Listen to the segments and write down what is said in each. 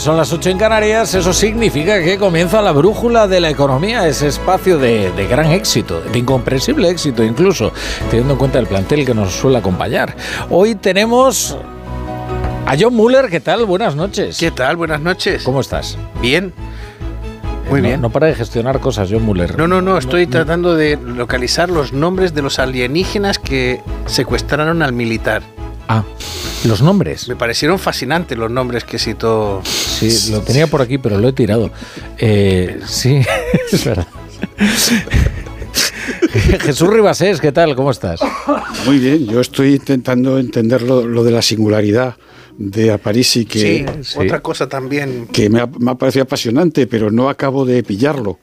Son las 9, son las 8 en Canarias, eso significa que comienza la brújula de la economía, ese espacio de, de gran éxito, de incomprensible éxito incluso, teniendo en cuenta el plantel que nos suele acompañar. Hoy tenemos a John Muller, ¿qué tal? Buenas noches. ¿Qué tal? Buenas noches. ¿Cómo estás? Bien. Muy No- bien. No para de gestionar cosas, John Muller. No, no, no, estoy tratando de localizar los nombres de los alienígenas que secuestraron al militar. Ah, los nombres. Me parecieron fascinantes los nombres que citó. Sí, lo tenía por aquí, pero lo he tirado. Eh, sí, es verdad. Jesús Ribasés, ¿qué tal? ¿Cómo estás? Muy bien, yo estoy intentando entender lo, lo de la singularidad de Aparici que, Sí, sí. otra cosa también que me, ha, me ha parecido apasionante, pero no acabo de pillarlo.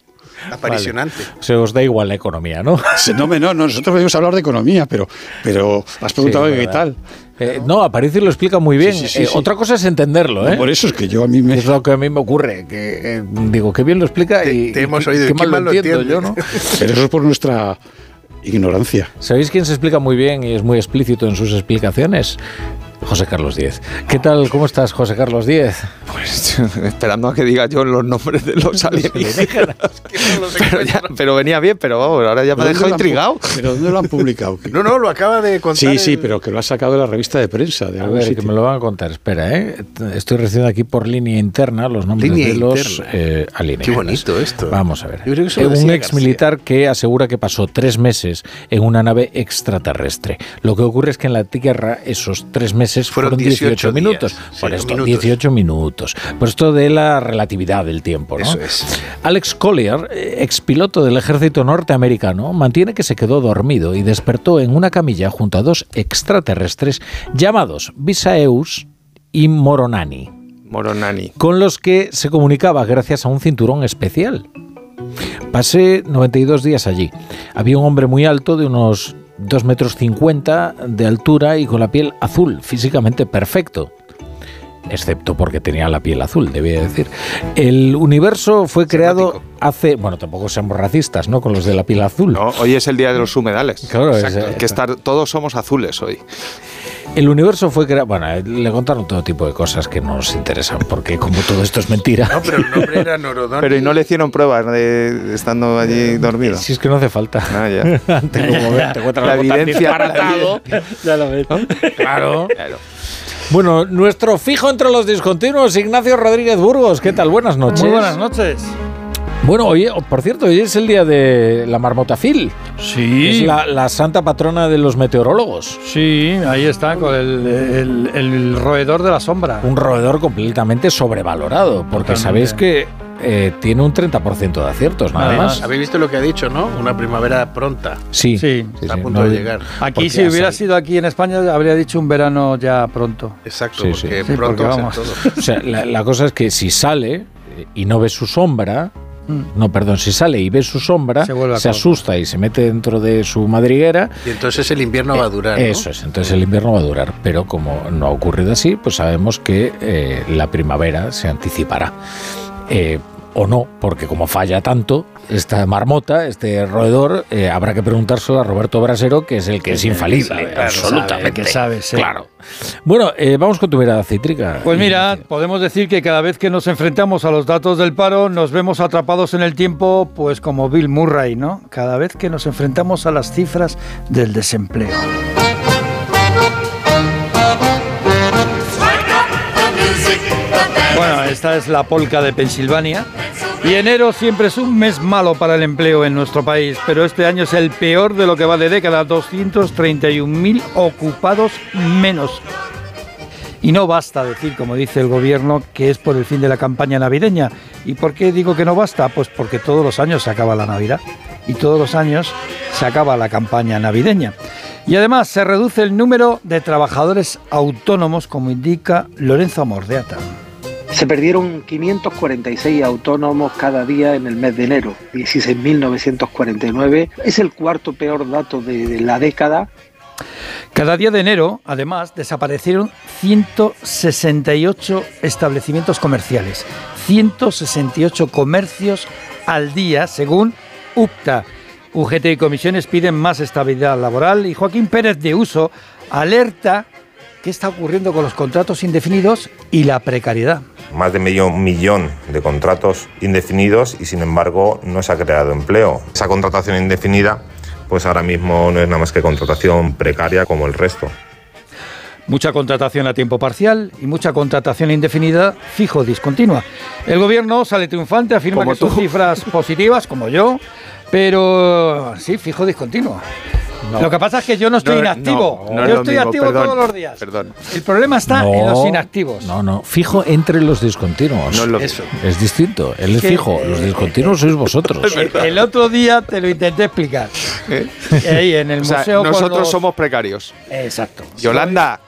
Aparicionante. O sea, os da igual la economía, ¿no? Se- No, no, no, nosotros venimos a hablar de economía, pero, pero has preguntado Sí, qué tal. Eh, no, Aparicio lo explica muy bien. Sí, sí, sí, Eh, sí. Otra cosa es entenderlo, ¿eh? Por eso es que yo a mí me... Es lo que a mí me ocurre, que eh, digo, qué bien lo explica Te- y te hemos y oído, qué ¿quién mal más lo lo entiendo entiende? yo, ¿no? Pero eso es por nuestra ignorancia. ¿Sabéis quién se explica muy bien y es muy explícito en sus explicaciones? José Carlos Díez. ¿Qué tal? ¿Cómo estás, José Carlos Díez? Pues esperando a que diga yo los nombres de los alienígenas. pero, ya- pero venía bien, pero vamos, ahora ya me ha ¿Pero dejado intrigado. ¿Pero dónde lo han publicado? No, no, lo acaba de contar. Sí, sí, el- pero que lo ha sacado de la revista de prensa, de A algún ver, sitio. que me lo van a contar. Espera, ¿eh? Estoy recibiendo aquí por línea interna los nombres Línea de los eh, alienígenas. Qué bonito esto. Vamos a ver. Yo creo que eso lo un ex militar que asegura que pasó tres meses en una nave extraterrestre. Lo que ocurre es que en la Tierra esos tres meses Fueron fueron 18, 18 minutos. días. Por esto, minutos. 18 minutos. Por esto de la relatividad del tiempo, ¿no? Eso es. Alex Collier, eh, expiloto del ejército norteamericano, mantiene que se quedó dormido y despertó en una camilla junto a dos extraterrestres llamados Visaeus y Moronani, Moronani. con los que se comunicaba gracias a un cinturón especial. Pasé 92 días allí. Había un hombre muy alto de unos 2 metros 50 de altura y con la piel azul, físicamente perfecto. Excepto porque tenía la piel azul, debía decir. El universo fue creado hace. Bueno, tampoco seamos racistas, ¿no? Con los de la piel azul. No, hoy es el día de los humedales. Claro, es-. Hay que estar, todos somos azules hoy. El universo fue creado. Bueno, eh, le contaron todo tipo de cosas que nos interesan, porque como todo esto es mentira. No, pero el nombre era Norodón. Pero y no le hicieron pruebas de estando allí dormido. Si es que no hace falta. Ah, ya. Antes, como ves, te encuentras La evidencia- ya lo ves. Claro. Claro. Bueno, nuestro fijo entre los discontinuos, Ignacio Rodríguez Burgos. ¿Qué tal? Buenas noches. Muy buenas noches. Bueno, oye, oh, por cierto, hoy es el día de la marmota Phil. Sí. Es la, la santa patrona de los meteorólogos. Sí, ahí está, con el, el- el roedor de la sombra. Un roedor completamente sobrevalorado, porque Totalmente. sabéis que eh, tiene un 30% de aciertos, nada más. Habéis visto lo que ha dicho, ¿no? Una primavera pronta. Sí, Sí. Está a punto de llegar. Aquí, porque si hubiera sido aquí en España, habría dicho un verano ya pronto. Exacto, Sí, porque sí. Sí, pronto porque va a ser vamos. todo. O sea, la, la cosa es que si sale y no ve su sombra. No, perdón, si sale y ve su sombra, Se asusta y se mete dentro de su madriguera. Y entonces el invierno va a durar. ¿no? Eso es, entonces el invierno va a durar. Pero como no ha ocurrido así, pues sabemos que eh, la primavera se anticipará. Eh, o no, porque como falla tanto esta marmota, este roedor, eh, habrá que preguntárselo a Roberto Brasero, que es el que es infalible, sabe, claro, absolutamente. que sabe, sí. Claro. Bueno, eh, vamos con tu mirada cítrica. Pues mira, podemos decir que cada vez que nos enfrentamos a los datos del paro, nos vemos atrapados en el tiempo, pues como Bill Murray, ¿no? Cada vez que nos enfrentamos a las cifras del desempleo. Bueno, esta es la polca de Pensilvania. Y enero siempre es un mes malo para el empleo en nuestro país, pero este año es el peor de lo que va de década, 231.000 ocupados menos. Y no basta decir, como dice el gobierno, que es por el fin de la campaña navideña. ¿Y por qué digo que no basta? Pues porque todos los años se acaba la Navidad. y todos los años se acaba la campaña navideña. Y además se reduce el número de trabajadores autónomos, como indica Lorenzo Amordeata. Se perdieron 546 autónomos cada día en el mes de enero, 16.949. Es el cuarto peor dato de, la década cada día de enero, además, desaparecieron 168 establecimientos comerciales, 168 comercios al día, según UPTA. UGT y comisiones piden más estabilidad laboral y Joaquín Pérez de Uso alerta qué está ocurriendo con los contratos indefinidos y la precariedad. Más de medio millón de contratos indefinidos y sin embargo no se ha creado empleo. Esa contratación indefinida pues ahora mismo no es nada más que contratación precaria como el resto. Mucha contratación a tiempo parcial y mucha contratación indefinida fijo discontinua. El gobierno sale triunfante, afirma que son cifras positivas, como yo, pero sí, fijo Lo que pasa es que yo no estoy inactivo. yo estoy activo todos los días. Perdón. El problema está en los inactivos. No, no. Fijo entre los discontinuos. No es lo Eso. Es distinto. Él es fijo. Los discontinuos sois vosotros. El otro día te lo intenté explicar. ¿Eh? Ahí en el O sea, museo. nosotros los- somos precarios. Exacto. Yolanda.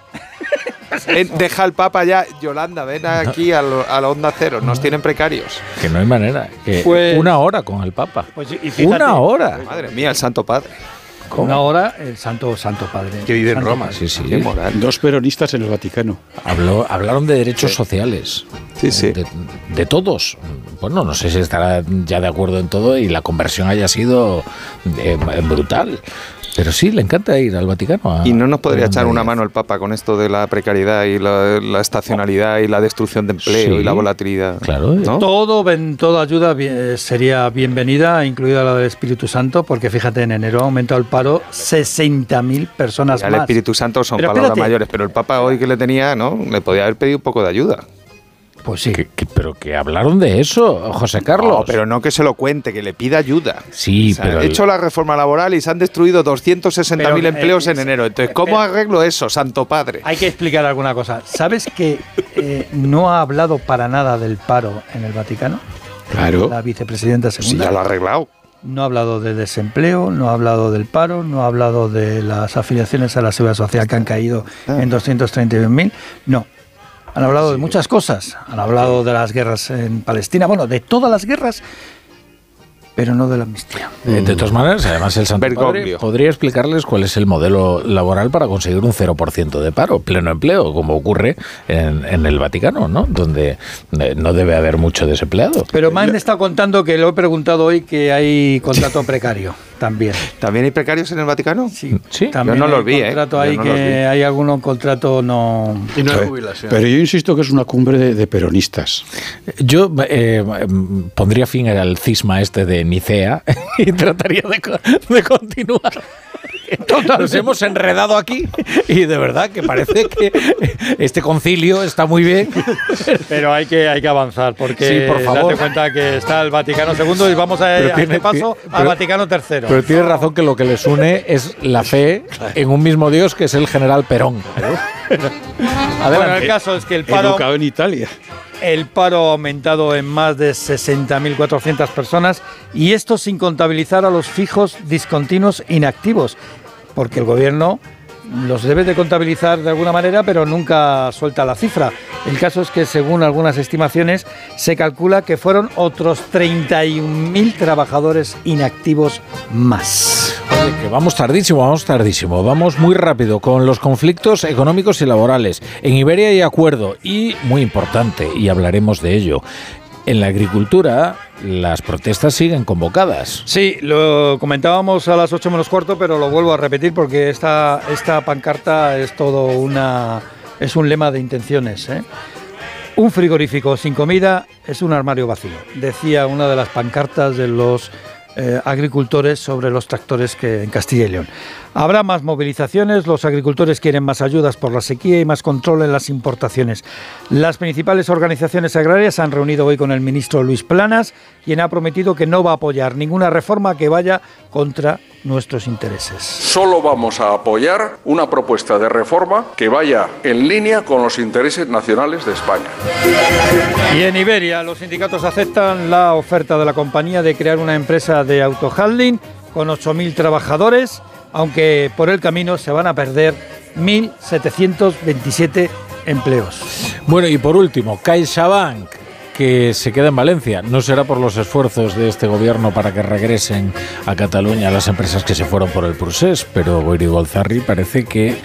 ven, deja al Papa ya. Yolanda, ven aquí a, lo- a la onda cero. Nos tienen precarios. Que no hay manera. Que Pues- una hora con el Papa. Pues, y fíjate, una hora. Madre mía, el Santo Padre. Una hora, el Santo Santo Padre. Que vive en Santo Roma. Padre. Sí, sí. Qué moral. Dos peronistas en el Vaticano. Habló, hablaron de derechos sociales. Sí, sí. De, de todos. Bueno, no sé si estará ya de acuerdo en todo y la conversión haya sido eh, brutal. Pero sí, le encanta ir al Vaticano. a- Y no nos podría echar una mano el Papa con esto de la precariedad y la, la estacionalidad y la destrucción de empleo Sí. y la volatilidad. Claro. ¿no? Todo, ven- toda ayuda bien- sería bienvenida, incluida la del Espíritu Santo, porque fíjate, en enero ha aumentado el paro 60.000 personas Ya el más. Espíritu Santo son Pero palabras espérate. mayores, pero el Papa hoy que le tenía, ¿no? Le podía haber pedido un poco de ayuda. Pues sí. Que- que- pero que hablaron de eso, José Carlos. No, pero no que se lo cuente, que le pida ayuda. Sí, O sea, pero he hecho la reforma laboral y se han destruido 260.000 Pero, eh, empleos en eh, enero. Entonces, eh, ¿cómo eh, arreglo eso, Santo Padre? Hay que explicar alguna cosa. ¿Sabes que eh, no ha hablado para nada del paro en el Vaticano? Claro. La vicepresidenta Si segunda. ya lo ha arreglado. No ha hablado de desempleo, no ha hablado del paro, no ha hablado de las afiliaciones a la seguridad social que han caído Ah. en 231.000. No. Han hablado de muchas cosas. Han hablado de las guerras en Palestina, bueno, de todas las guerras, pero no de la amnistía. Eh, De todas maneras, además el Santo Padre podría explicarles cuál es el modelo laboral para conseguir un 0% de paro, pleno empleo, como ocurre en, en el Vaticano, ¿no? Donde eh, no debe haber mucho desempleado. Pero me han estado contando que lo he preguntado hoy que hay contrato precario también. ¿También hay pecarios en el Vaticano? Sí, Sí. también Yo no hay los vi, ¿eh? contrato Yo ahí no los vi. hay algún contrato no. Y no hay Pero- jubilación. Pero yo insisto que es una cumbre de, de peronistas. Yo eh, pondría fin al cisma este de Nicea y trataría de, co- de continuar. Nos hemos enredado aquí y de verdad que parece que este concilio está muy bien. Pero hay que, hay que avanzar, porque Sí, por favor. date cuenta que está el Vaticano II y vamos a, Pero a tiene- este paso tiene- al pero- Vaticano III. Pero tienes razón que lo que les une es la fe en un mismo Dios que es el general Perón. bueno, el caso es que el paro, Educado en Italia. El paro ha aumentado en más de 60.400 personas y esto sin contabilizar a los fijos discontinuos inactivos, porque el gobierno los debe de contabilizar de alguna manera, pero nunca suelta la cifra. El caso es que según algunas estimaciones se calcula que fueron otros 31.000 trabajadores inactivos más. Vamos tardísimo, vamos tardísimo, vamos muy rápido con los conflictos económicos y laborales. En Iberia hay acuerdo y, muy importante, y hablaremos de ello, en la agricultura las protestas siguen convocadas. Sí, lo comentábamos a las 8 menos cuarto, pero lo vuelvo a repetir porque esta, esta pancarta es todo una. es un lema de intenciones. ¿eh? Un frigorífico sin comida es un armario vacío, decía una de las pancartas de los eh, agricultores sobre los tractores que en Castilla y León. Habrá más movilizaciones, los agricultores quieren más ayudas por la sequía y más control en las importaciones. Las principales organizaciones agrarias se han reunido hoy con el ministro Luis Planas, quien ha prometido que no va a apoyar ninguna reforma que vaya contra nuestros intereses. Solo vamos a apoyar una propuesta de reforma que vaya en línea con los intereses nacionales de España. Y en Iberia, los sindicatos aceptan la oferta de la compañía de crear una empresa de autohandling con 8.000 trabajadores, aunque por el camino se van a perder 1.727 empleos. Bueno, y por último, CaixaBank que se queda en Valencia. No será por los esfuerzos de este gobierno para que regresen a Cataluña las empresas que se fueron por el procés, pero Goiri Golzarri parece que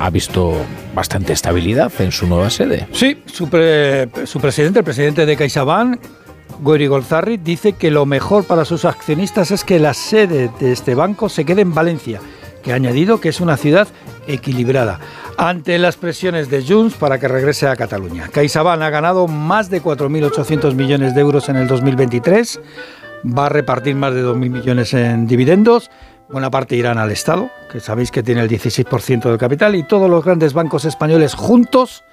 ha visto bastante estabilidad en su nueva sede. Sí, su, su presidente, el presidente de CaixaBank, Goiri Golzarri, dice que lo mejor para sus accionistas es que la sede de este banco se quede en Valencia, que ha añadido que es una ciudad equilibrada. Ante las presiones de Junts para que regrese a Cataluña. CaixaBank ha ganado más de 4.800 millones de euros en el 2023, va a repartir más de 2.000 millones en dividendos, buena parte irán al Estado, que sabéis que tiene el 16% del capital, y todos los grandes bancos españoles juntos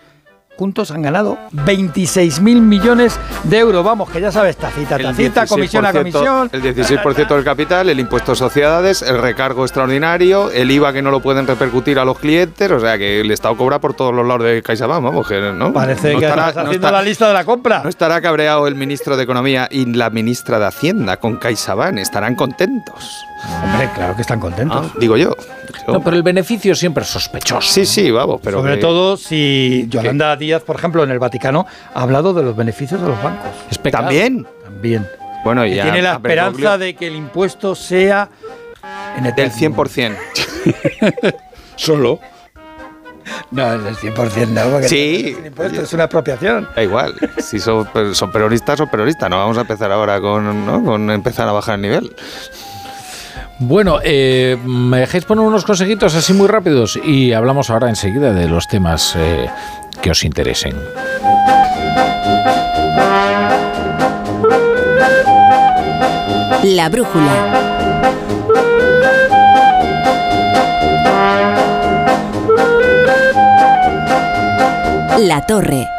juntos han ganado 26.000 millones de euros. Vamos, que ya sabes, tacita, tacita, comisión a comisión. El 16% del capital, el impuesto a sociedades, el recargo extraordinario, el IVA que no lo pueden repercutir a los clientes, o sea que el Estado cobra por todos los lados de CaixaBank, vamos, que no. Parece que estará, haciendo la lista de la compra. No estará cabreado el ministro de Economía y la ministra de Hacienda con CaixaBank, estarán contentos. Hombre, claro que están contentos. Ah, digo yo. No, pero el beneficio siempre es sospechoso. Sí, sí, vamos, pero. Sobre todo si Yolanda Díaz, por ejemplo, en el Vaticano, ha hablado de los beneficios de los bancos. ¿También? También. Bueno, y tiene la esperanza de que el impuesto sea en el del 100%. Solo. No, el 100% no, porque sí, es, impuesto, es una apropiación. Da igual, si son, son peronistas, son peronistas. No vamos a empezar ahora con, ¿no? con empezar a bajar el nivel. Bueno, eh, me dejáis poner unos consejitos así muy rápidos y hablamos ahora enseguida de los temas eh, que os interesen. La brújula. La torre.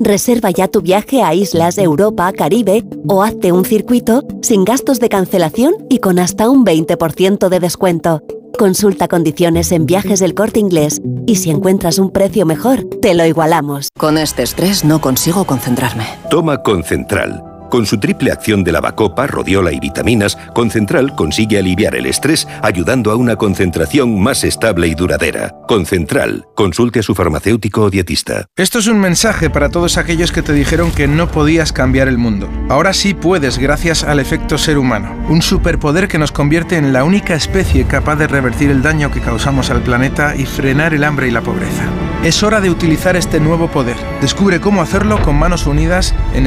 Reserva ya tu viaje a islas, Europa, Caribe o hazte un circuito sin gastos de cancelación y con hasta un 20% de descuento. Consulta condiciones en viajes del corte inglés y si encuentras un precio mejor, te lo igualamos. Con este estrés no consigo concentrarme. Toma Concentral. Con su triple acción de lavacopa, rodiola y vitaminas, Concentral consigue aliviar el estrés ayudando a una concentración más estable y duradera. Concentral, consulte a su farmacéutico o dietista. Esto es un mensaje para todos aquellos que te dijeron que no podías cambiar el mundo. Ahora sí puedes gracias al efecto ser humano, un superpoder que nos convierte en la única especie capaz de revertir el daño que causamos al planeta y frenar el hambre y la pobreza. Es hora de utilizar este nuevo poder. Descubre cómo hacerlo con manos unidas en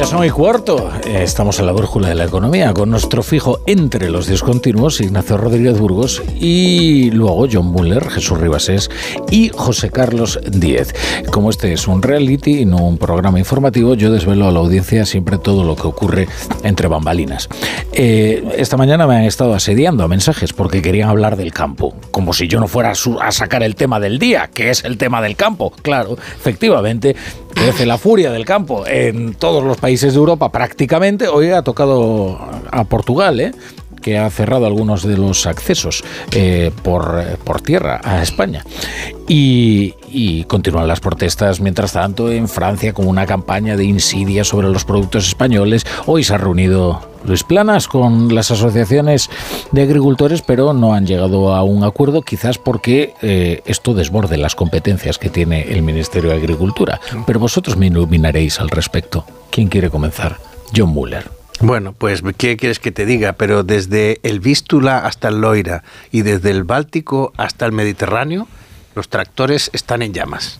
Ya son y cuarto. Eh, Estamos en la brújula de la economía con nuestro fijo entre los discontinuos, Ignacio Rodríguez Burgos, y luego John Muller, Jesús Ribasés y José Carlos Díez. Como este es un reality y no un programa informativo, yo desvelo a la audiencia siempre todo lo que ocurre entre bambalinas. Eh, esta mañana me han estado asediando a mensajes porque querían hablar del campo, como si yo no fuera a sacar el tema del día, que es el tema del campo. Claro, efectivamente, crece la furia del campo en todos los países de Europa prácticamente. Hoy ha tocado a Portugal, ¿eh? Que ha cerrado algunos de los accesos eh, por, por tierra a España. Y, y continúan las protestas, mientras tanto, en Francia con una campaña de insidia sobre los productos españoles. Hoy se ha reunido Luis Planas con las asociaciones de agricultores, pero no han llegado a un acuerdo, quizás porque eh, esto desborde las competencias que tiene el Ministerio de Agricultura. Pero vosotros me iluminaréis al respecto. ¿Quién quiere comenzar? John Muller. Bueno, pues, ¿qué quieres que te diga? Pero desde el Vístula hasta el Loira y desde el Báltico hasta el Mediterráneo, los tractores están en llamas.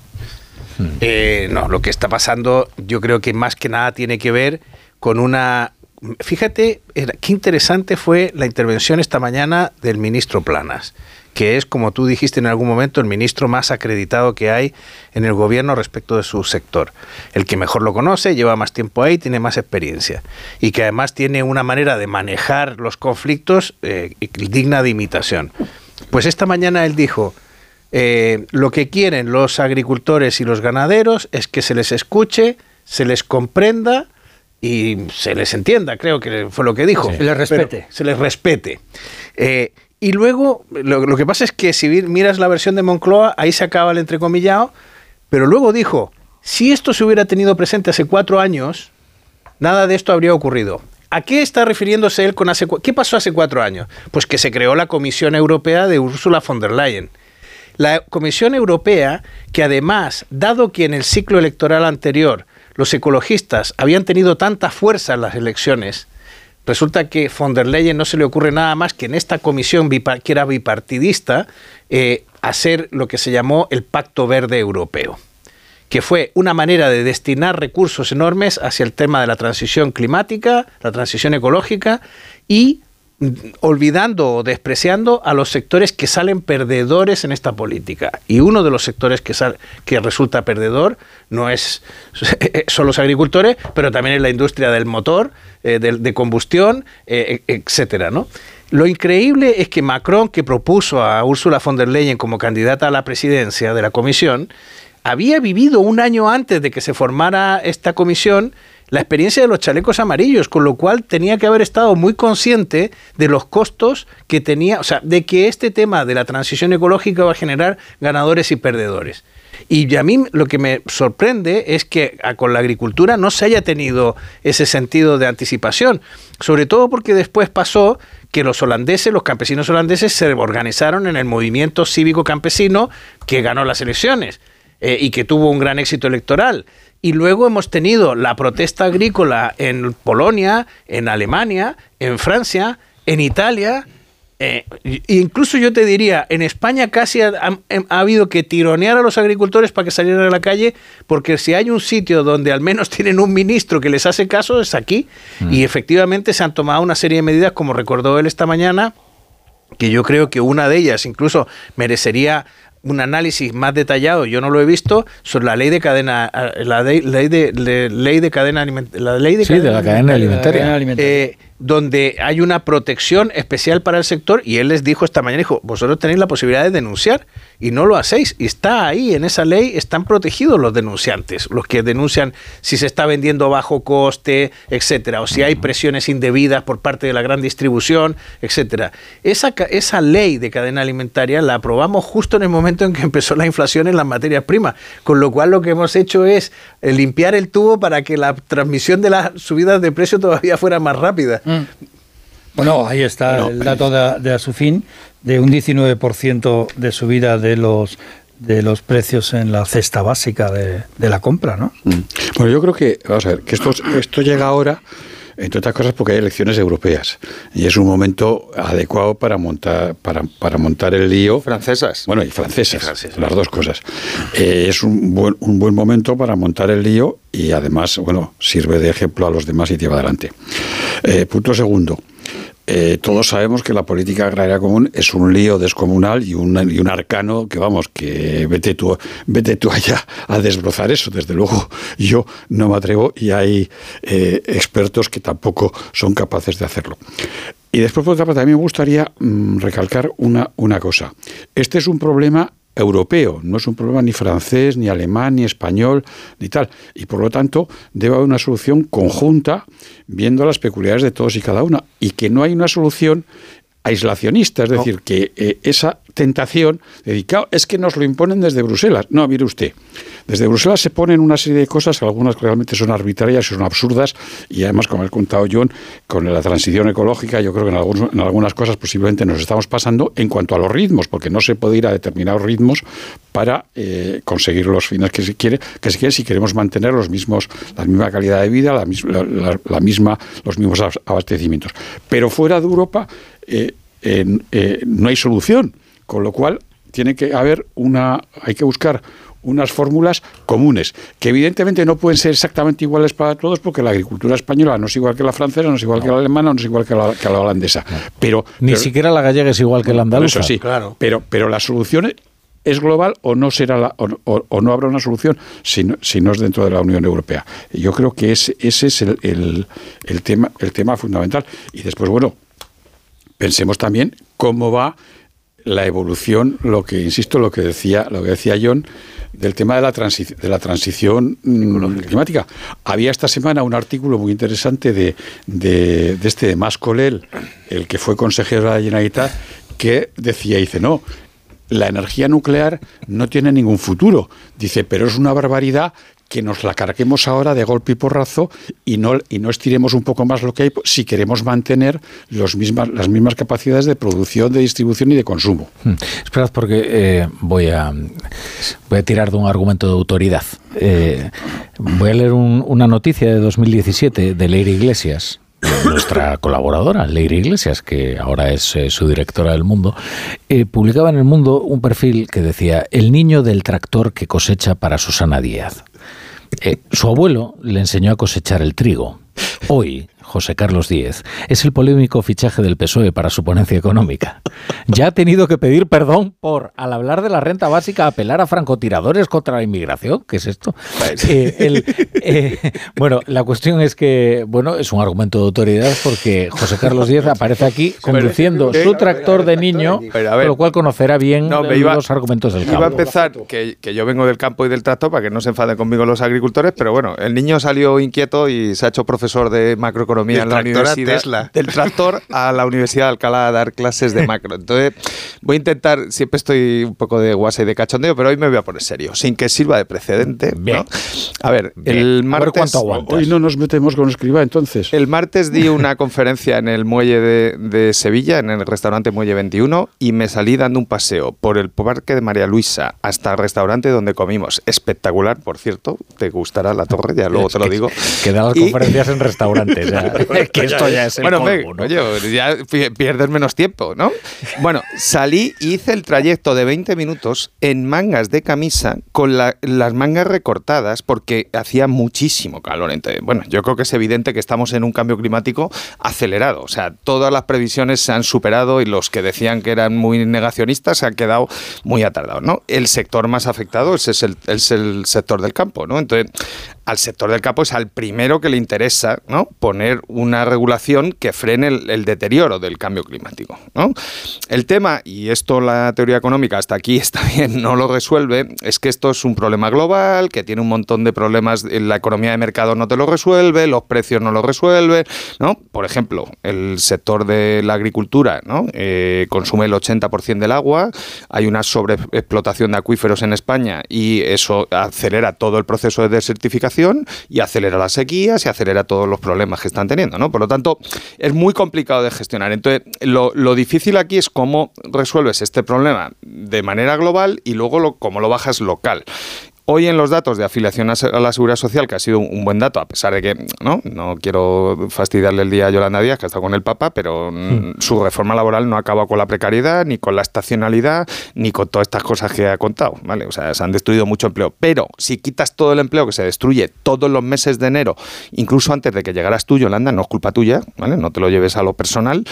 Eh, no, lo que está pasando yo creo que más que nada tiene que ver con una... Fíjate, qué interesante fue la intervención esta mañana del ministro Planas, que es, como tú dijiste en algún momento, el ministro más acreditado que hay en el gobierno respecto de su sector. El que mejor lo conoce, lleva más tiempo ahí, tiene más experiencia. Y que además tiene una manera de manejar los conflictos eh, digna de imitación. Pues esta mañana él dijo, eh, lo que quieren los agricultores y los ganaderos es que se les escuche, se les comprenda y se les entienda, creo que fue lo que dijo. Se les respete. Pero se les respete. Eh, y luego, lo, que pasa es que si miras la versión de Moncloa, ahí se acaba el entrecomillado, pero luego dijo, si esto se hubiera tenido presente hace cuatro años, nada de esto habría ocurrido. ¿A qué está refiriéndose él con hace ¿Qué pasó hace cuatro años? Pues que se creó la Comisión Europea de Ursula von der Leyen. La Comisión Europea, que además, dado que en el ciclo electoral anterior los ecologistas habían tenido tanta fuerza en las elecciones, resulta que von der Leyen no se le ocurre nada más que en esta comisión que era bipartidista eh, hacer lo que se llamó el Pacto Verde Europeo que fue una manera de destinar recursos enormes hacia el tema de la transición climática, la transición ecológica y olvidando o despreciando a los sectores que salen perdedores en esta política. Y uno de los sectores que, sal- que resulta perdedor no es son los agricultores, pero también es la industria del motor, eh, de, combustión, eh, e- etcétera, ¿no? Lo increíble es que Macron, que propuso a Ursula von der Leyen como candidata a la presidencia de la comisión, había vivido un año antes de que se formara esta comisión la experiencia de los chalecos amarillos, con lo cual tenía que haber estado muy consciente de los costos que tenía, o sea, de que este tema de la transición ecológica va a generar ganadores y perdedores. Y a mí lo que me sorprende es que a- con la agricultura no se haya tenido ese sentido de anticipación, sobre todo porque después pasó que los holandeses, los campesinos holandeses, se organizaron en el movimiento cívico campesino que ganó las elecciones eh, y que tuvo un gran éxito electoral. Y luego hemos tenido la protesta agrícola en Polonia, en Alemania, en Francia, en Italia. eh, e incluso yo te diría, en España casi ha, ha- ha habido que tironear a los agricultores para que salieran a la calle, porque si hay un sitio donde al menos tienen un ministro que les hace caso, es aquí. Y efectivamente se han tomado una serie de medidas, como recordó él esta mañana, que yo creo que una de ellas incluso merecería un análisis más detallado, yo no lo he visto, sobre la ley de cadena, la ley de, le- ley de cadena aliment- la ley de Sí, de la cadena alimentaria. eh, donde hay una protección especial para el sector y él les dijo esta mañana, dijo, vosotros tenéis la posibilidad de denunciar y no lo hacéis. Y está ahí, en esa ley están protegidos los denunciantes, los que denuncian si se está vendiendo a bajo coste, etcétera, o si hay presiones indebidas por parte de la gran distribución, etcétera. Esa, esa ley de cadena alimentaria la aprobamos justo en el momento en que empezó la inflación en las materias primas, con lo cual lo que hemos hecho es eh, limpiar el tubo para que la transmisión de las subidas de precio todavía fuera más rápida. Bueno, ahí está el dato de, de Asufin de un 19% de subida de los de los precios en la cesta básica de, de la compra, ¿no? Bueno, yo creo que, vamos a ver, que esto, esto llega ahora entre otras cosas porque hay elecciones europeas y es un momento adecuado para montar para, para montar el lío. Francesas. Bueno, y francesas, las dos cosas. Eh, es un buen, un buen momento para montar el lío y además, bueno, sirve de ejemplo a los demás y lleva adelante. Eh, punto segundo. Eh, todos sabemos que la política agraria común es un lío descomunal y un, y un arcano que, vamos, que vete tú, vete tú allá a desbrozar eso. Desde luego, yo no me atrevo y hay eh, expertos que tampoco son capaces de hacerlo. Y después, por otra parte, también me gustaría mm, recalcar una, una cosa. Este es un problema europeo, no es un problema ni francés, ni alemán, ni español, ni tal. Y por lo tanto, debe haber una solución conjunta, viendo las peculiaridades de todos y cada una. Y que no hay una solución aislacionista, es decir, que eh, esa tentación dedicado es que nos lo imponen desde Bruselas. No, mire usted, desde Bruselas se ponen una serie de cosas, algunas que realmente son arbitrarias y son absurdas, y además, como ha contado John, con la transición ecológica, yo creo que en, algunos- en algunas cosas posiblemente nos estamos pasando en cuanto a los ritmos, porque no se puede ir a determinados ritmos para eh, conseguir los fines que se quiere, que se quiere si queremos mantener los mismos, la misma calidad de vida, la, la- la- misma, los mismos abas- abastecimientos. Pero fuera de Europa eh, en- eh, no hay solución, con lo cual tiene que haber una, hay que buscar unas fórmulas comunes, que evidentemente no pueden ser exactamente iguales para todos, porque la agricultura española no es igual que la francesa, no es igual que la alemana, no es igual que la, que la holandesa. Pero, Ni pero- siquiera la gallega es igual que la andaluza. eso sí, pero, pero la solución es global o no será la- o, o- o no habrá una solución si no, si no es dentro de la Unión Europea. Yo creo que ese, ese es el, el- el tema, el tema fundamental. Y después, bueno, pensemos también cómo va la evolución, lo que insisto, lo que decía, lo que decía John, del tema de la, de la transición mm, climática. Había esta semana un artículo muy interesante de, de, de este de Mascolel, el que fue consejero de la Generalitat, que decía, dice, no, la energía nuclear no tiene ningún futuro. Dice, pero es una barbaridad que nos la carguemos ahora de golpe y porrazo y no, y no estiremos un poco más lo que hay si queremos mantener los mismas, las mismas capacidades de producción, de distribución y de consumo. Hmm. Esperad porque eh, voy, a, voy a tirar de un argumento de autoridad. Eh, voy a leer un- una noticia de 2017 de Leire Iglesias, nuestra colaboradora, Leire Iglesias, que ahora es eh, su directora del Mundo, eh, publicaba en el Mundo un perfil que decía El niño del tractor que cosecha para Susana Díaz. Eh, su abuelo le enseñó a cosechar el trigo. Hoy, José Carlos Díez es el polémico fichaje del PSOE para su ponencia económica. Ya ha tenido que pedir perdón por, al hablar de la renta básica, apelar a francotiradores contra la inmigración. ¿Qué es esto? Eh, el- eh, bueno, la cuestión es que, bueno, es un argumento de autoridad porque José Carlos Díez aparece aquí conduciendo su tractor de niño, con lo cual conocerá bien No, me iba- los argumentos del Iba a campo. empezar que, que yo vengo del campo y del tractor para que no se enfaden conmigo los agricultores, pero bueno, el niño salió inquieto y se ha hecho profesor de macroeconomía Del en la tractor a universidad. Tesla. Del tractor a la Universidad de Alcalá a dar clases de macro. Entonces, voy a intentar, siempre estoy un poco de guasa y de cachondeo, pero hoy me voy a poner serio, sin que sirva de precedente. ¿no? A ver, el martes. Hoy no nos metemos con escriba entonces. El martes di una conferencia en el muelle de, de Sevilla, en el restaurante Muelle 21, y me salí dando un paseo por el parque de María Luisa hasta el restaurante donde comimos. Espectacular, por cierto. Te gustará la torre, ya luego te lo digo. Que da las Y- conferencias en restaurantes. ya. que esto ya es el bueno, ¿no? oye, ya pi- pierdes menos tiempo, ¿no? Bueno, salí y hice el trayecto de 20 minutos en mangas de camisa con la- las mangas recortadas porque hacía muchísimo calor. Entonces, bueno, yo creo que es evidente que estamos en un cambio climático acelerado. O sea, todas las previsiones se han superado y los que decían que eran muy negacionistas se han quedado muy atardados, ¿no? El sector más afectado es el, es el sector del campo, ¿no? Entonces, al sector del campo es al primero que le interesa ¿no? poner una regulación que frene el, deterioro del cambio climático. El tema, y esto la teoría económica hasta aquí está bien, no lo resuelve, es que esto es un problema global, que tiene un montón de problemas, eh, la economía de mercado no te lo resuelve, los precios no lo resuelven. ¿no? Por ejemplo, el sector de la agricultura. Eh, consume el 80% del agua, hay una sobreexplotación de acuíferos en España y eso acelera todo el proceso de desertificación y acelera las sequías y acelera todos los problemas que están teniendo, ¿no? Por lo tanto, es muy complicado de gestionar. Entonces, lo, lo difícil aquí es cómo resuelves este problema de manera global y luego cómo lo bajas local. Hoy en los datos de afiliación a la Seguridad Social, que ha sido un buen dato, a pesar de que no, no quiero fastidiarle el día a Yolanda Díaz, que ha estado con el Papa, pero mm, su reforma laboral no acaba con la precariedad, ni con la estacionalidad, ni con todas estas cosas que ha contado. ¿vale? O sea, se han destruido mucho empleo. Pero si quitas todo el empleo que se destruye todos los meses de enero, incluso antes de que llegaras tú, Yolanda, no es culpa tuya, ¿vale? no te lo lleves a lo personal,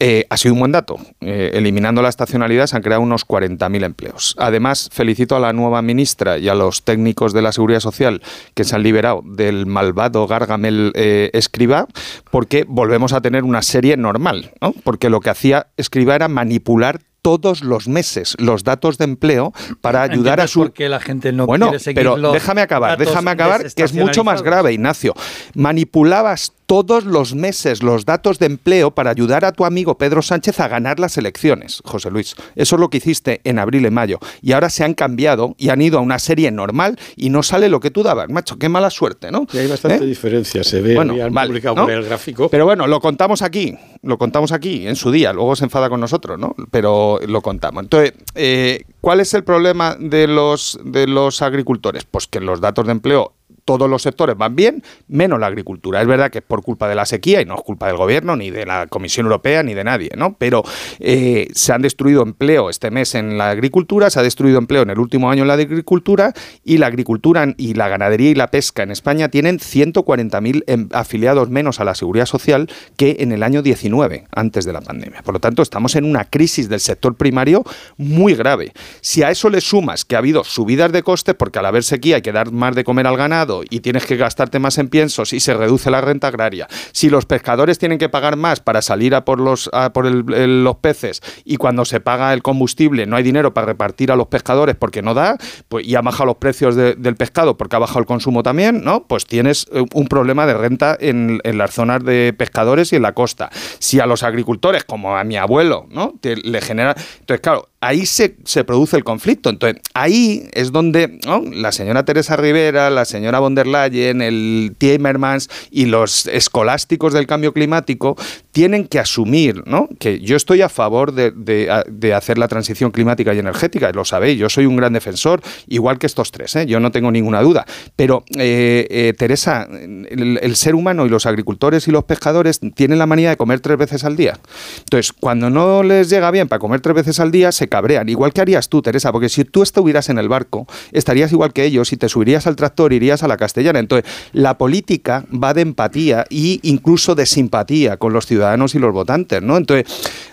eh, ha sido un buen dato. Eh, eliminando la estacionalidad se han creado unos 40.000 empleos. Además, felicito a la nueva ministra y a los técnicos de la Seguridad Social que se han liberado del malvado Gargamel eh, Escriba, porque volvemos a tener una serie normal, ¿no? porque lo que hacía Escriba era manipular todos los meses los datos de empleo para ayudar a su porque la gente no bueno, quiere seguir pero los déjame acabar, déjame acabar que es mucho más grave, Ignacio. Manipulabas todos los meses los datos de empleo para ayudar a tu amigo Pedro Sánchez a ganar las elecciones, José Luis. Eso es lo que hiciste en abril y mayo. Y ahora se han cambiado y han ido a una serie normal y no sale lo que tú dabas, macho. Qué mala suerte, ¿no? Y hay bastante ¿Eh? diferencia, se ve, Bueno, vale, publicado ¿no? por el gráfico. Pero bueno, lo contamos aquí, lo contamos aquí en su día, luego se enfada con nosotros, ¿no? Pero lo contamos. Entonces, eh, ¿cuál es el problema de los, de los agricultores? Pues que los datos de empleo todos los sectores van bien, menos la agricultura. Es verdad que es por culpa de la sequía y no es culpa del gobierno, ni de la Comisión Europea, ni de nadie, ¿no? Pero eh, se han destruido empleo este mes en la agricultura, se ha destruido empleo en el último año en la agricultura y la agricultura y la ganadería y la pesca en España tienen 140.000 em- afiliados menos a la seguridad social que en el año 19, antes de la pandemia. Por lo tanto, estamos en una crisis del sector primario muy grave. Si a eso le sumas que ha habido subidas de costes, porque al haber sequía hay que dar más de comer al ganado y tienes que gastarte más en piensos y se reduce la renta agraria, si los pescadores tienen que pagar más para salir a por los, a por el- los peces y cuando se paga el combustible no hay dinero para repartir a los pescadores porque no da, pues, y han bajado los precios de- del pescado porque ha bajado el consumo también, ¿no? Pues tienes eh, un problema de renta en, en las zonas de pescadores y en la costa. Si a los agricultores, como a mi abuelo, ¿no? Te- le genera. Entonces, claro, ahí se, se produce el conflicto. Entonces, ahí es donde la señora Teresa Rivera, la señora von der Leyen, el Timmermans y los escolásticos del cambio climático tienen que asumir ¿no? que yo estoy a favor de, de hacer la transición climática y energética, lo sabéis, yo soy un gran defensor, igual que estos tres, ¿eh? yo no tengo ninguna duda. Pero, eh, eh, Teresa, el, el ser humano y los agricultores y los pescadores tienen la manía de comer tres veces al día. Entonces, cuando no les llega bien para comer tres veces al día, se cabrean. Igual que harías tú, Teresa, porque si tú estuvieras en el barco, estarías igual que ellos y te subirías al tractor, irías a la castellana. Entonces, la política va de empatía e incluso de simpatía con los ciudadanos y los votantes, ¿no? Entonces,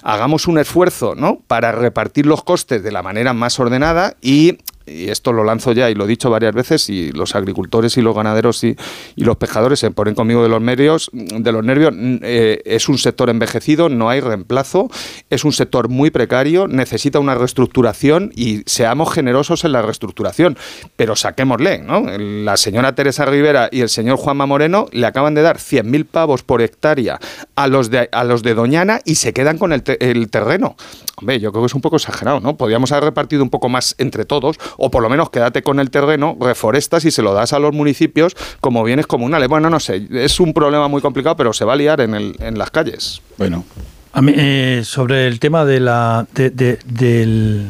hagamos un esfuerzo, ¿no? Para repartir los costes de la manera más ordenada y y esto lo lanzo ya y lo he dicho varias veces y los agricultores y los ganaderos y, los pescadores se ponen conmigo de los nervios de los nervios mm, eh, es un sector envejecido no hay reemplazo es un sector muy precario necesita una reestructuración y seamos generosos en la reestructuración pero saquémosle ¿no? la señora Teresa Rivera y el señor Juanma Moreno le acaban de dar 100.000 pavos por hectárea a los de a los de Doñana y se quedan con el, te- el terreno Hombre, yo creo que es un poco exagerado, ¿no? Podríamos haber repartido un poco más entre todos, o por lo menos quédate con el terreno, reforestas y se lo das a los municipios como bienes comunales. Bueno, no sé, es un problema muy complicado, pero se va a liar en, el, en las calles. Bueno. A mí, eh, sobre el tema de la, de- de- del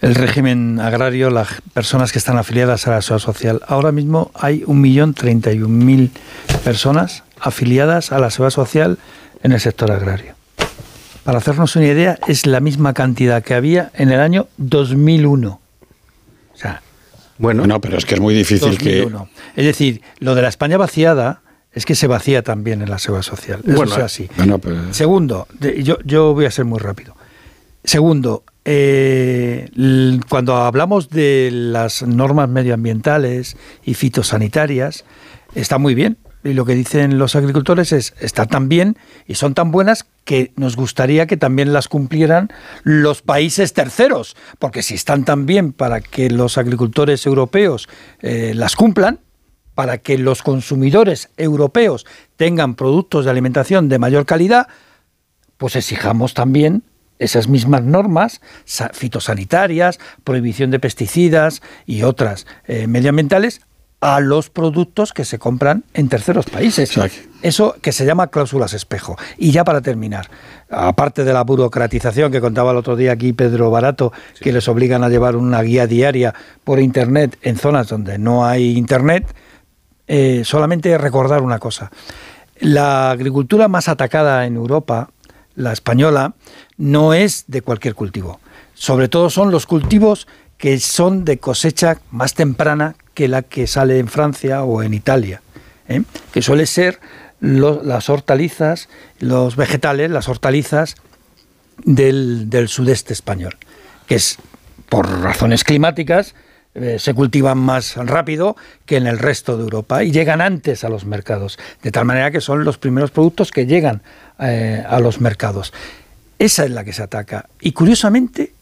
el régimen agrario, las personas que están afiliadas a la seguridad social. Ahora mismo hay 1.031.000 personas afiliadas a la seguridad social en el sector agrario. Para hacernos una idea, es la misma cantidad que había en el año 2001. O sea, bueno, no, pero es que es muy difícil 2001. Es decir, lo de la España vaciada es que se vacía también en la seguridad social. Eso Bueno, es así. bueno, pero- Segundo, yo, yo voy a ser muy rápido. Segundo, eh, cuando hablamos de las normas medioambientales y fitosanitarias, está muy bien. Y lo que dicen los agricultores es, está tan bien y son tan buenas que nos gustaría que también las cumplieran los países terceros. Porque si están tan bien para que los agricultores europeos eh, las cumplan, para que los consumidores europeos tengan productos de alimentación de mayor calidad, pues exijamos también esas mismas normas sa- fitosanitarias, prohibición de pesticidas y otras eh, medioambientales a los productos que se compran en terceros países. Eso que se llama cláusulas espejo. Y ya para terminar, aparte de la burocratización que contaba el otro día aquí Pedro Barato, que les obligan a llevar una guía diaria por Internet en zonas donde no hay Internet, eh, solamente recordar una cosa. La agricultura más atacada en Europa, la española, no es de cualquier cultivo. Sobre todo son los cultivos que son de cosecha más temprana que la que sale en Francia o en Italia, ¿eh? que suele ser las hortalizas, los vegetales, las hortalizas del, sudeste español, que es por razones climáticas, eh, se cultivan más rápido que en el resto de Europa y llegan antes a los mercados, de tal manera que son los primeros productos que llegan eh, a los mercados. Esa es la que se ataca. Y curiosamente,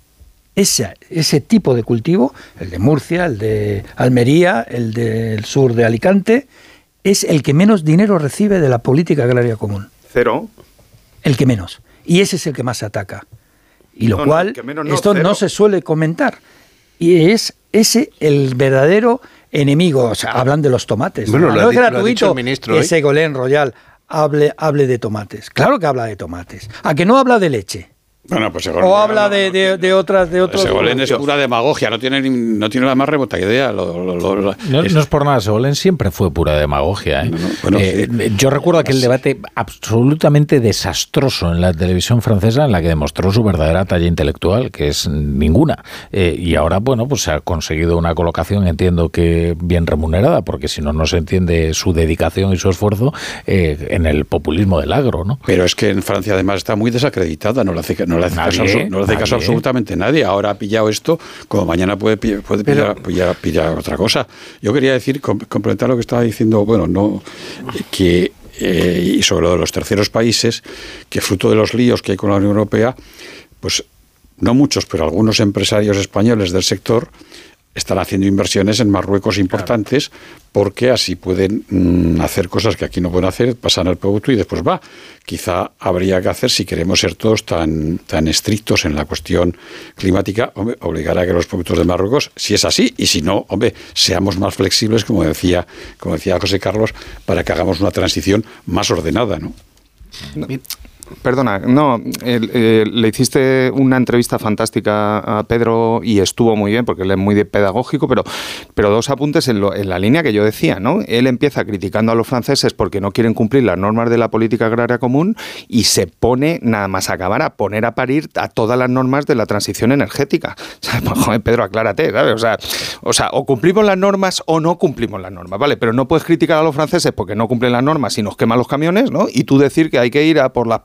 ese, ese tipo de cultivo, el de Murcia, el de Almería, el del sur de Alicante, es el que menos dinero recibe de la política agraria común. Cero. El que menos. Y ese es el que más se ataca. Y lo cual, esto no se suele comentar. Y es ese el verdadero enemigo. O sea, hablan de los tomates. Bueno, no es gratuito ministro que Royal hable, hable de tomates. Claro que habla de tomates. ¿A que no habla de leche? Bueno, pues o habla de, de, otras de otros Segolén es pura demagogia no tiene no tiene la más remota idea no, es, por nada Segolén siempre fue pura demagogia ¿eh? Eh, yo recuerdo aquel debate absolutamente desastroso en la televisión francesa en la que demostró su verdadera talla intelectual que es ninguna. Eh, y ahora bueno pues se ha conseguido una colocación entiendo que bien remunerada porque si no no se entiende su dedicación y su esfuerzo en el populismo del agro no pero es que en Francia además está muy desacreditada no la hace no le hace, caso, absolutamente nadie. Ahora ha pillado esto, como mañana puede, puede pillar, otra cosa. Yo quería decir, complementar lo que estaba diciendo, bueno, no que eh, y sobre lo de los terceros países, que fruto de los líos que hay con la Unión Europea, pues no muchos, pero algunos empresarios españoles del sector están haciendo inversiones en Marruecos importantes porque así pueden mm, hacer cosas que aquí no pueden hacer, pasan al producto y después va. Quizá habría que hacer, si queremos ser todos tan, tan estrictos en la cuestión climática, obligar a que los productos de Marruecos, si es así, y si no, hombre, seamos más flexibles, como decía, como decía José Carlos, para que hagamos una transición más ordenada, ¿no? Perdona, no, eh, le hiciste una entrevista fantástica a Pedro y estuvo muy bien porque él es muy pedagógico, pero, pero dos apuntes en, la línea que yo decía, ¿no? Él empieza criticando a los franceses porque no quieren cumplir las normas de la política agraria común y se pone, nada más acabar, a poner a parir a todas las normas de la transición energética. O sea, pues, Pedro, aclárate, ¿sabes? O sea, o sea, o cumplimos las normas o no cumplimos las normas, ¿vale? Pero no puedes criticar a los franceses porque no cumplen las normas y nos queman los camiones, ¿no? Y tú decir que hay que ir a por las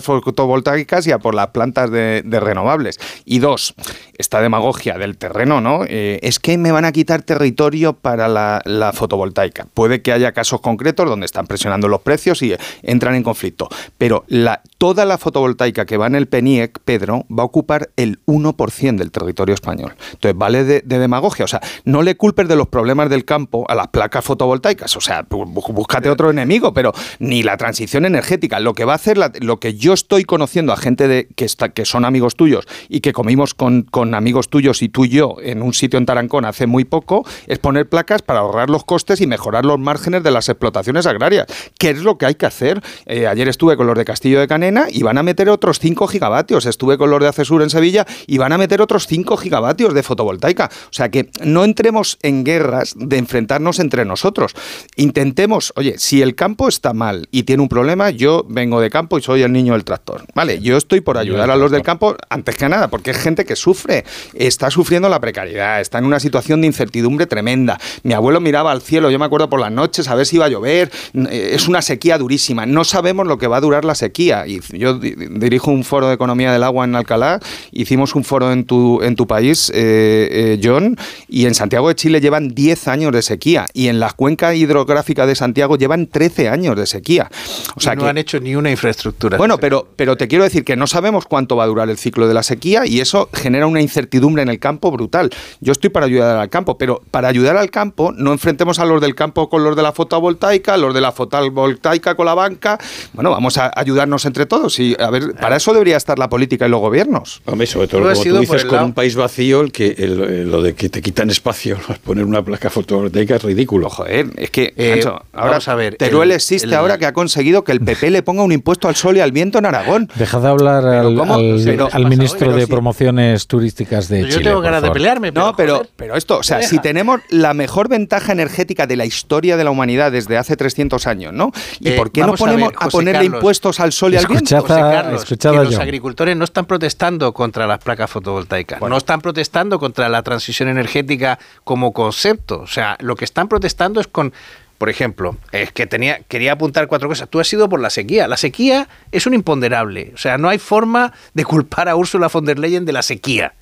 fotovoltaicas y a por las plantas de, renovables. Y dos, esta demagogia del terreno, ¿no? Eh, es que me van a quitar territorio para la, fotovoltaica. Puede que haya casos concretos donde están presionando los precios y entran en conflicto. Pero la, toda la fotovoltaica que va en el PENIEC, Pedro, va a ocupar el 1% del territorio español. Entonces, vale de, demagogia. O sea, no le culpes de los problemas del campo a las placas fotovoltaicas. O sea, búscate otro enemigo, pero ni la transición energética. Lo que va a hacer, lo que yo estoy conociendo a gente de, que, está, que son amigos tuyos y que comimos con, con amigos tuyos y tú y yo en un sitio en Tarancón hace muy poco, es poner placas para ahorrar los costes y mejorar los márgenes de las explotaciones agrarias. ¿Qué es lo que hay que hacer? Eh, ayer estuve con los de Castillo de Y van a meter otros 5 gigavatios. Estuve con los de Acesur en Sevilla y van a meter otros 5 gigavatios de fotovoltaica. O sea que no entremos en guerras de enfrentarnos entre nosotros. Intentemos, oye, si el campo está mal y tiene un problema, yo vengo de campo y soy el niño del tractor. Vale, yo estoy por ayudar a los del campo antes que nada, porque es gente que sufre, está sufriendo la precariedad, está en una situación de incertidumbre tremenda. Mi abuelo miraba al cielo, yo me acuerdo por las noches a ver si iba a llover, eh, es una sequía durísima, no sabemos lo que va a durar la sequía. Y yo dirijo un foro de economía del agua en Alcalá, hicimos un foro en tu, en tu país, eh, eh, John, y en Santiago de Chile llevan 10 años de sequía, y en la cuenca hidrográfica de Santiago llevan 13 años de sequía. O sea no han hecho ni una infraestructura. Bueno, pero pero, te quiero decir que no sabemos cuánto va a durar el ciclo de la sequía y eso genera una incertidumbre en el campo brutal. Yo estoy para ayudar al campo, pero para ayudar al campo no enfrentemos a los del campo con los de la fotovoltaica, los de la fotovoltaica con la banca. Bueno, vamos a ayudarnos entre todo. Sí, a ver, para eso debería estar la política y los gobiernos. Hombre, sobre todo, como tú dices, con lado- un país vacío, el que, el- el- lo de que te quitan espacio, poner una placa fotovoltaica es ridículo. Joder, es que, Eh, ahora vamos a ver, Teruel el- existe el- ahora que ha conseguido que el PP le ponga un impuesto al sol y al viento en Aragón. Dejad de hablar al, al- Pero- al ministro pero de sí. promociones turísticas de Yo Chile. tengo por ganas de pelearme. No, pero, joder, pero esto, o sea, si tenemos la mejor ventaja energética de la historia de la humanidad desde hace 300 años, ¿no? ¿Y Eh, por qué no vamos a ponemos ver, a, ponerle Carlos. impuestos al sol y al viento? Escuchad José a- Carlos, escuchad que los agricultores no están protestando contra las placas fotovoltaicas, no están protestando contra la transición energética como concepto. O sea, lo que están protestando es con, por ejemplo, es que tenía, quería apuntar cuatro cosas. Tú has sido por la sequía. La sequía es un imponderable. O sea, no hay forma de culpar a Ursula von der Leyen de la sequía.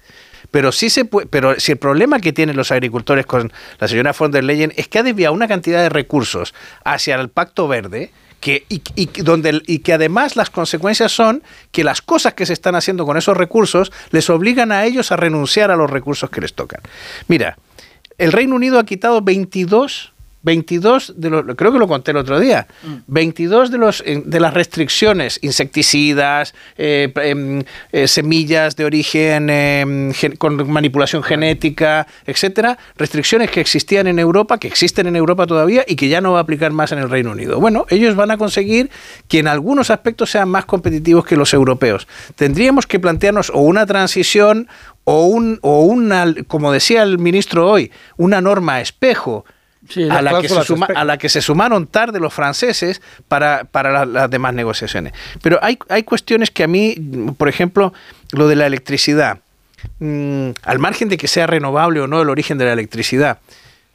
Pero sí se puede, pero si el problema que tienen los agricultores con la señora von der Leyen es que ha desviado una cantidad de recursos hacia el Pacto Verde que, y, y donde, y que además las consecuencias son que las cosas que se están haciendo con esos recursos les obligan a ellos a renunciar a los recursos que les tocan. Mira, el Reino Unido ha quitado 22, 22 de los, creo que lo conté el otro día, 22 de, los, de las restricciones, insecticidas, eh, em, eh, semillas de origen em, gen- con manipulación genética, etcétera, restricciones que existían en Europa, que existen en Europa todavía y que ya no va a aplicar más en el Reino Unido. Bueno, ellos van a conseguir que en algunos aspectos sean más competitivos que los europeos. Tendríamos que plantearnos o una transición o un o una, como decía el ministro hoy, una norma espejo Sí, a, la que se cláusulas suma- espejo. a la que se sumaron tarde los franceses para, para la- las demás negociaciones. Pero hay, hay cuestiones que a mí, por ejemplo, lo de la electricidad, mm, al margen de que sea renovable o no el origen de la electricidad,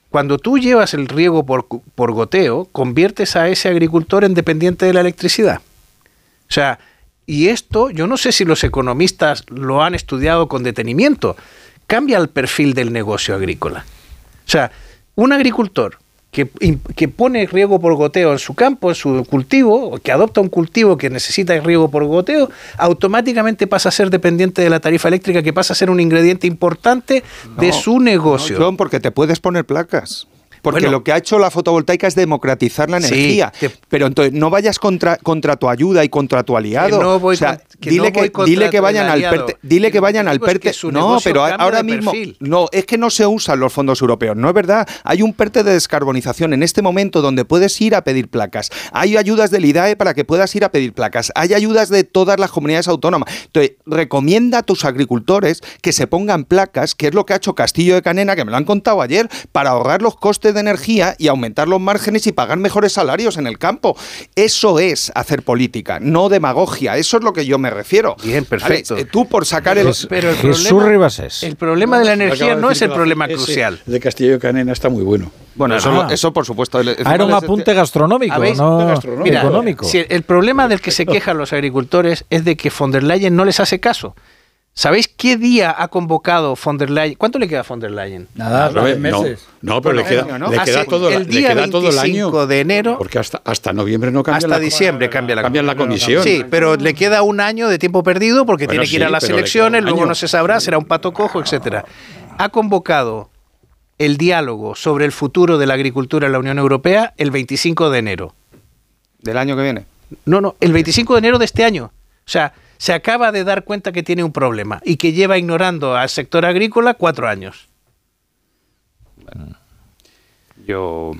cuando tú llevas el riego por, por goteo, conviertes a ese agricultor en dependiente de la electricidad. O sea, y esto, yo no sé si los economistas lo han estudiado con detenimiento, cambia el perfil del negocio agrícola. O sea, un agricultor que, que pone riego por goteo en su campo, en su cultivo, que adopta un cultivo que necesita riego por goteo, automáticamente pasa a ser dependiente de la tarifa eléctrica, que pasa a ser un ingrediente importante de su negocio. No, John, porque te puedes poner placas. Porque Bueno. lo que ha hecho la fotovoltaica es democratizar la Sí, energía. Pero entonces no vayas contra, contra tu ayuda y contra tu aliado. Que no voy o sea, con- que dile, no voy que, dile que vayan al. PERTE. Dile que, vayan al digo es que PERTE. No, pero ahora mismo. No, es que no se usan los fondos europeos. No es verdad. Hay un PERTE de descarbonización en este momento donde puedes ir a pedir placas. Hay ayudas del IDAE para que puedas ir a pedir placas. Hay ayudas de todas las comunidades autónomas. Entonces, recomienda a tus agricultores que se pongan placas, que es lo que ha hecho Castillo de Canena, que me lo han contado ayer, para ahorrar los costes de energía y aumentar los márgenes y pagar mejores salarios en el campo. Eso es hacer política, no demagogia. Eso es lo que yo me refiero. Bien, perfecto. Vale, eh, tú por sacar el... Pero el Jesús problema, el problema de la energía de no es el problema ese crucial. De Castillo Canena está muy bueno. Bueno, eso, Ah. lo- eso por supuesto. el- Ah, era un de- apunte gastronómico, ¿Habéis? no Gastronómico. Mira, económico. si el problema del que se quejan los agricultores es de que von der Leyen no les hace caso. ¿Sabéis qué día ha convocado von der Leyen? ¿Cuánto le queda a von der Leyen? Nada, nueve meses. no, pero le queda, ¿no? le queda Hace todo, el le día queda todo el año. 25 de enero Porque hasta, hasta noviembre no cambia hasta la diciembre cambia la, cambian la comisión. Sí, pero le queda un año de tiempo perdido porque Bueno, tiene que ir sí, a las le elecciones, luego año. no se sabrá, será un pato cojo, etcétera. Ha convocado el diálogo sobre el futuro de la agricultura en la Unión Europea el 25 de enero. Del año que viene. No, no, el 25 de enero de este año. O sea, se acaba de dar cuenta que tiene un problema y que lleva ignorando al sector agrícola cuatro años. Yo.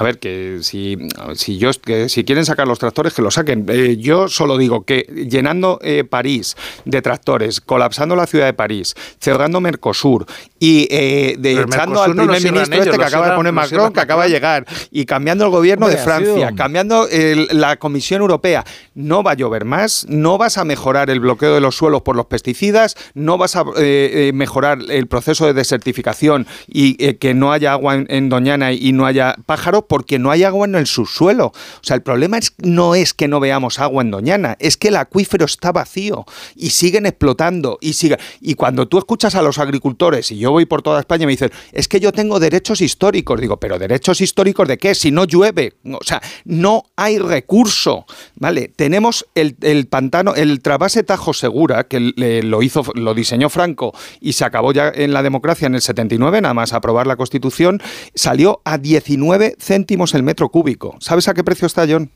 A ver, que si, si, yo, que si quieren sacar los tractores, que los saquen. Eh, yo solo digo que llenando eh, París de tractores, colapsando la ciudad de París, cerrando Mercosur y eh, de, echando Mercosur al primer ministro ellos, este que acaba de poner Macron, que acaba de llegar, y cambiando el gobierno Hombre, de Francia, sido- cambiando el- la Comisión Europea, no va a llover más, no vas a mejorar el bloqueo de los suelos por los pesticidas, no vas a eh, eh, mejorar el proceso de desertificación y eh, que no haya agua en, en Doñana y no haya pájaros porque no hay agua en el subsuelo. O sea, el problema es, no es que no veamos agua en Doñana, es que el acuífero está vacío y siguen explotando y y cuando tú escuchas a los agricultores y yo voy por toda España y me dicen, "Es que yo tengo derechos históricos." Digo, "¿Pero derechos históricos de qué? Si no llueve." O sea, no hay recurso, ¿vale? Tenemos el, el pantano, el trasvase Tajo Segura que lo hizo lo diseñó Franco y se acabó ya en la democracia en el 79, nada más aprobar la Constitución, salió a 19 céntimos el metro cúbico. ¿Sabes a qué precio está, John?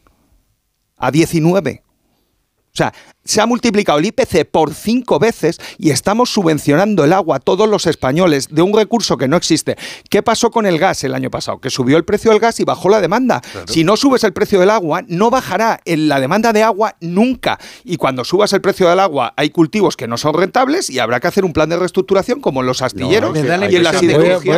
A 19. O sea, se ha multiplicado el IPC por cinco veces y estamos subvencionando el agua a todos los españoles de un recurso que no existe. ¿Qué pasó con el gas el año pasado? Que subió el precio del gas y bajó la demanda. Si no subes el precio del agua, no bajará en la demanda de agua nunca. Y cuando subas el precio del agua, hay cultivos que no son rentables y habrá que hacer un plan de reestructuración como en los astilleros y en la impresión de- siderurgia.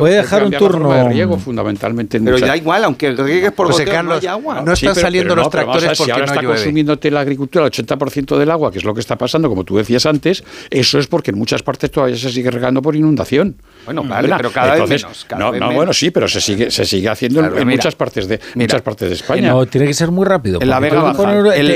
voy a dejar no un turno. de riego. fundamentalmente en Pero muchas- da igual, aunque riegues por José goteo, no Carlos, hay agua. no están pero- saliendo pero los tractores porque ahora no está llueve. consumiéndote la agricultura el 80% del agua, que es lo que está pasando, como tú decías antes, eso es porque en muchas partes todavía se sigue regando por inundación. Bueno, vale, pero cada vez menos, cada no, vez no, menos. bueno, sí, pero se sigue, se sigue haciendo en- Claro, en mira, muchas partes de muchas partes de España. No, tiene que ser muy rápido. En la Vega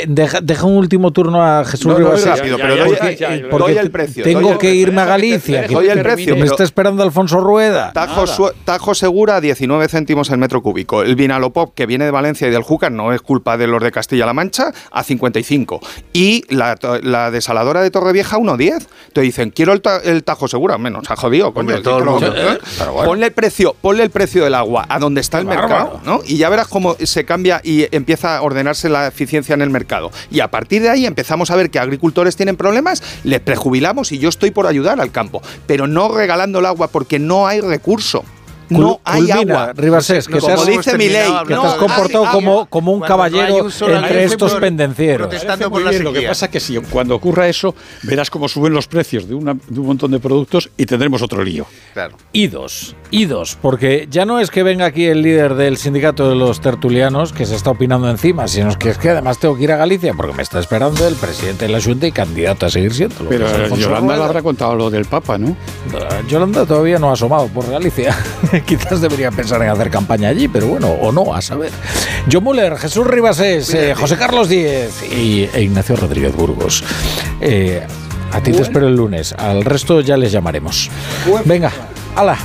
deja, deja un último turno a Jesús No, no, Rivas. rápido, pero doy- porque, ya, ya, porque doy el precio, tengo doy el que precio. irme a Galicia. doy el me- precio, me está esperando Alfonso Rueda. Tajo, su- Tajo Segura, 19 céntimos el metro cúbico. El Vinalopop, que viene de Valencia y del Júcar, no es culpa de los de Castilla-La Mancha, a 55. Y la, la desaladora de Torrevieja, 1,10. Te dicen, quiero el, ta- el Tajo Segura. Menos, ha jodido. coño, todo el mundo. ¿eh? Bueno. Ponle el precio, ponle el precio del agua a donde está el mercado, ¿no? Y ya verás cómo se cambia y empieza a ordenarse la eficiencia en el mercado. Y a partir de ahí empezamos a ver que agricultores tienen problemas, les prejubilamos y yo estoy por ayudar al campo, pero no regalando el agua porque no hay recurso. No hay culmina, agua. Ribasés, que como te has, dice mi ley, que te no has comportado hay como, como un caballero un entre estos por- pendencieros. protestando Muy por la bien, Lo que pasa es que si cuando ocurra eso, verás cómo suben los precios de, una- de un montón de productos y tendremos otro lío. Claro. Idos, idos, porque ya no es que venga aquí el líder del sindicato de los tertulianos que se está opinando encima, sino que es que además tengo que ir a Galicia porque me está esperando el presidente de la Junta y candidato a seguir siendo. Pero Yolanda le habrá contado lo del Papa, ¿no? Yolanda todavía no ha asomado por Galicia. Quizás debería pensar en hacer campaña allí, pero bueno, o no, a saber. John Muller, Jesús Ribasés, eh, José Carlos Díez y, e Ignacio Rodríguez Burgos. Eh, a ti te espero el lunes, al resto ya les llamaremos. Venga, hala,